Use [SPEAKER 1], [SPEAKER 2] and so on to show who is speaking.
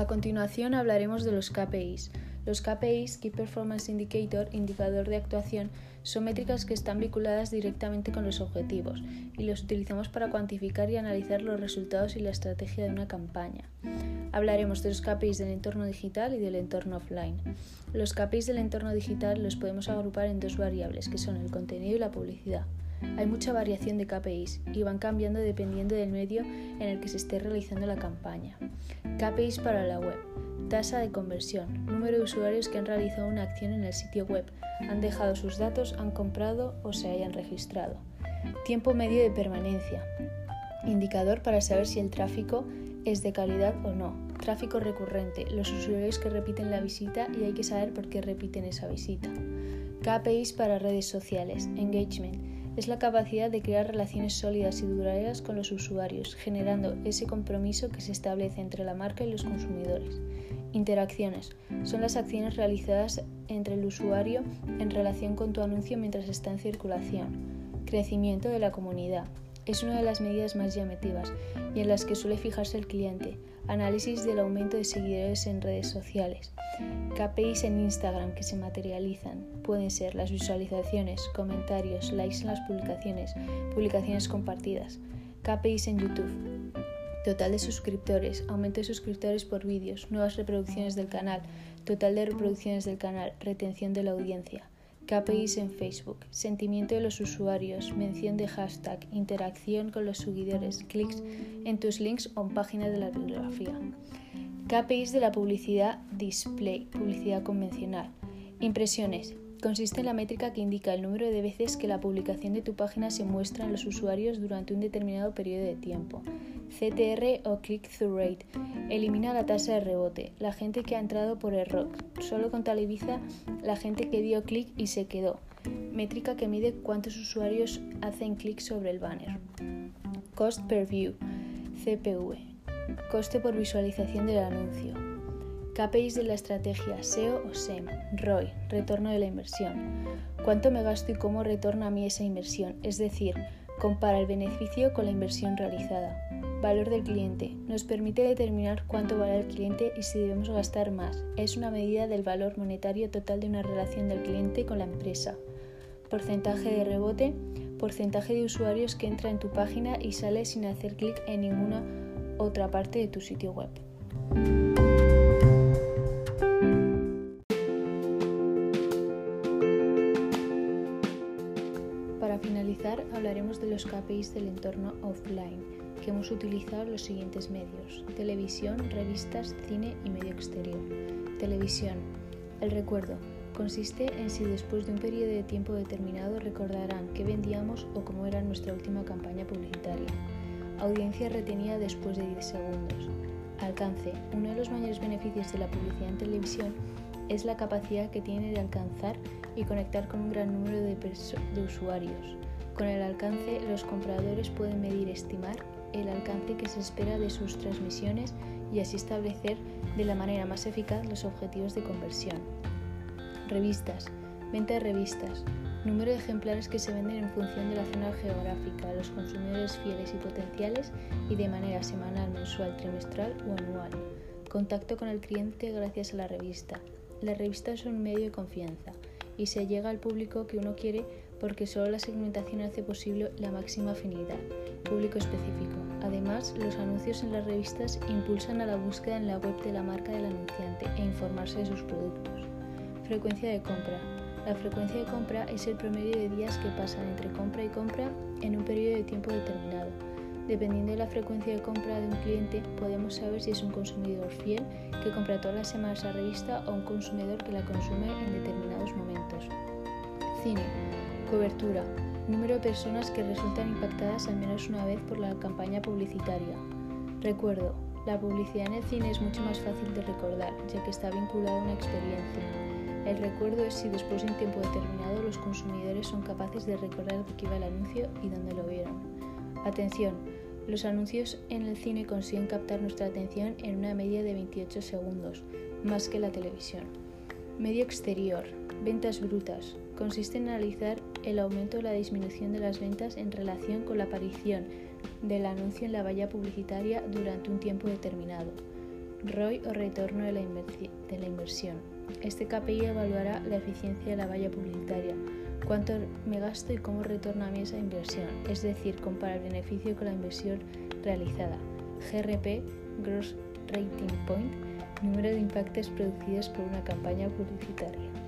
[SPEAKER 1] A continuación hablaremos de los KPIs. Los KPIs, Key Performance Indicator, indicador de actuación, son métricas que están vinculadas directamente con los objetivos y los utilizamos para cuantificar y analizar los resultados y la estrategia de una campaña. Hablaremos de los KPIs del entorno digital y del entorno offline. Los KPIs del entorno digital los podemos agrupar en dos variables, que son el contenido y la publicidad. Hay mucha variación de KPIs y van cambiando dependiendo del medio en el que se esté realizando la campaña. KPIs para la web. Tasa de conversión. Número de usuarios que han realizado una acción en el sitio web, han dejado sus datos, han comprado o se hayan registrado. Tiempo medio de permanencia. Indicador para saber si el tráfico es de calidad o no. Tráfico recurrente. Los usuarios que repiten la visita y hay que saber por qué repiten esa visita. KPIs para redes sociales. Engagement es la capacidad de crear relaciones sólidas y duraderas con los usuarios, generando ese compromiso que se establece entre la marca y los consumidores. Interacciones son las acciones realizadas entre el usuario en relación con tu anuncio mientras está en circulación. Crecimiento de la comunidad es una de las medidas más llamativas y en las que suele fijarse el cliente. Análisis del aumento de seguidores en redes sociales. KPIs en Instagram que se materializan. Pueden ser las visualizaciones, comentarios, likes en las publicaciones, publicaciones compartidas. KPIs en YouTube. Total de suscriptores, aumento de suscriptores por vídeos, nuevas reproducciones del canal, total de reproducciones del canal, retención de la audiencia. KPIs en Facebook, sentimiento de los usuarios, mención de hashtag, interacción con los seguidores, clics en tus links o en páginas de la bibliografía. KPIs de la publicidad display, publicidad convencional. Impresiones. Consiste en la métrica que indica el número de veces que la publicación de tu página se muestra en los usuarios durante un determinado periodo de tiempo. CTR o click-through rate. Elimina la tasa de rebote, la gente que ha entrado por error. Solo contabiliza la gente que dio clic y se quedó. Métrica que mide cuántos usuarios hacen clic sobre el banner. Cost per view. CPV. Coste por visualización del anuncio. KPIs de la estrategia SEO o SEM. ROI, retorno de la inversión. ¿Cuánto me gasto y cómo retorna a mí esa inversión? Es decir, compara el beneficio con la inversión realizada. Valor del cliente. Nos permite determinar cuánto vale el cliente y si debemos gastar más. Es una medida del valor monetario total de una relación del cliente con la empresa. Porcentaje de rebote. Porcentaje de usuarios que entra en tu página y sale sin hacer clic en ninguna otra parte de tu sitio web. Para finalizar, hablaremos de los KPIs del entorno offline, que hemos utilizado los siguientes medios, televisión, revistas, cine y medio exterior. Televisión. El recuerdo consiste en si después de un periodo de tiempo determinado recordarán qué vendíamos o cómo era nuestra última campaña publicitaria. Audiencia retenida después de 10 segundos. Alcance. Uno de los mayores beneficios de la publicidad en televisión es la capacidad que tiene de alcanzar y conectar con un gran número de, de usuarios. Con el alcance, los compradores pueden medir estimar el alcance que se espera de sus transmisiones y así establecer de la manera más eficaz los objetivos de conversión. Revistas. Venta de revistas número de ejemplares que se venden en función de la zona geográfica, los consumidores fieles y potenciales y de manera semanal, mensual, trimestral o anual. Contacto con el cliente gracias a la revista. La revista es un medio de confianza y se llega al público que uno quiere porque solo la segmentación hace posible la máxima afinidad, público específico. Además, los anuncios en las revistas impulsan a la búsqueda en la web de la marca del anunciante e informarse de sus productos. Frecuencia de compra. La frecuencia de compra es el promedio de días que pasan entre compra y compra en un periodo de tiempo determinado. Dependiendo de la frecuencia de compra de un cliente, podemos saber si es un consumidor fiel que compra todas las semanas la revista o un consumidor que la consume en determinados momentos. Cine. Cobertura. Número de personas que resultan impactadas al menos una vez por la campaña publicitaria. Recuerdo. La publicidad en el cine es mucho más fácil de recordar, ya que está vinculada a una experiencia. El recuerdo es si después de un tiempo determinado los consumidores son capaces de recordar de qué iba el anuncio y dónde lo vieron. Atención, los anuncios en el cine consiguen captar nuestra atención en una media de 28 segundos, más que la televisión. Medio exterior. Ventas brutas. Consiste en analizar el aumento o la disminución de las ventas en relación con la aparición del anuncio en la valla publicitaria durante un tiempo determinado. ROI o retorno de la, de la inversión. Este KPI evaluará la eficiencia de la valla publicitaria, cuánto me gasto y cómo retorna a mí esa inversión, es decir, compara el beneficio con la inversión realizada. GRP, Gross Rating Point, número de impactos producidos por una campaña publicitaria.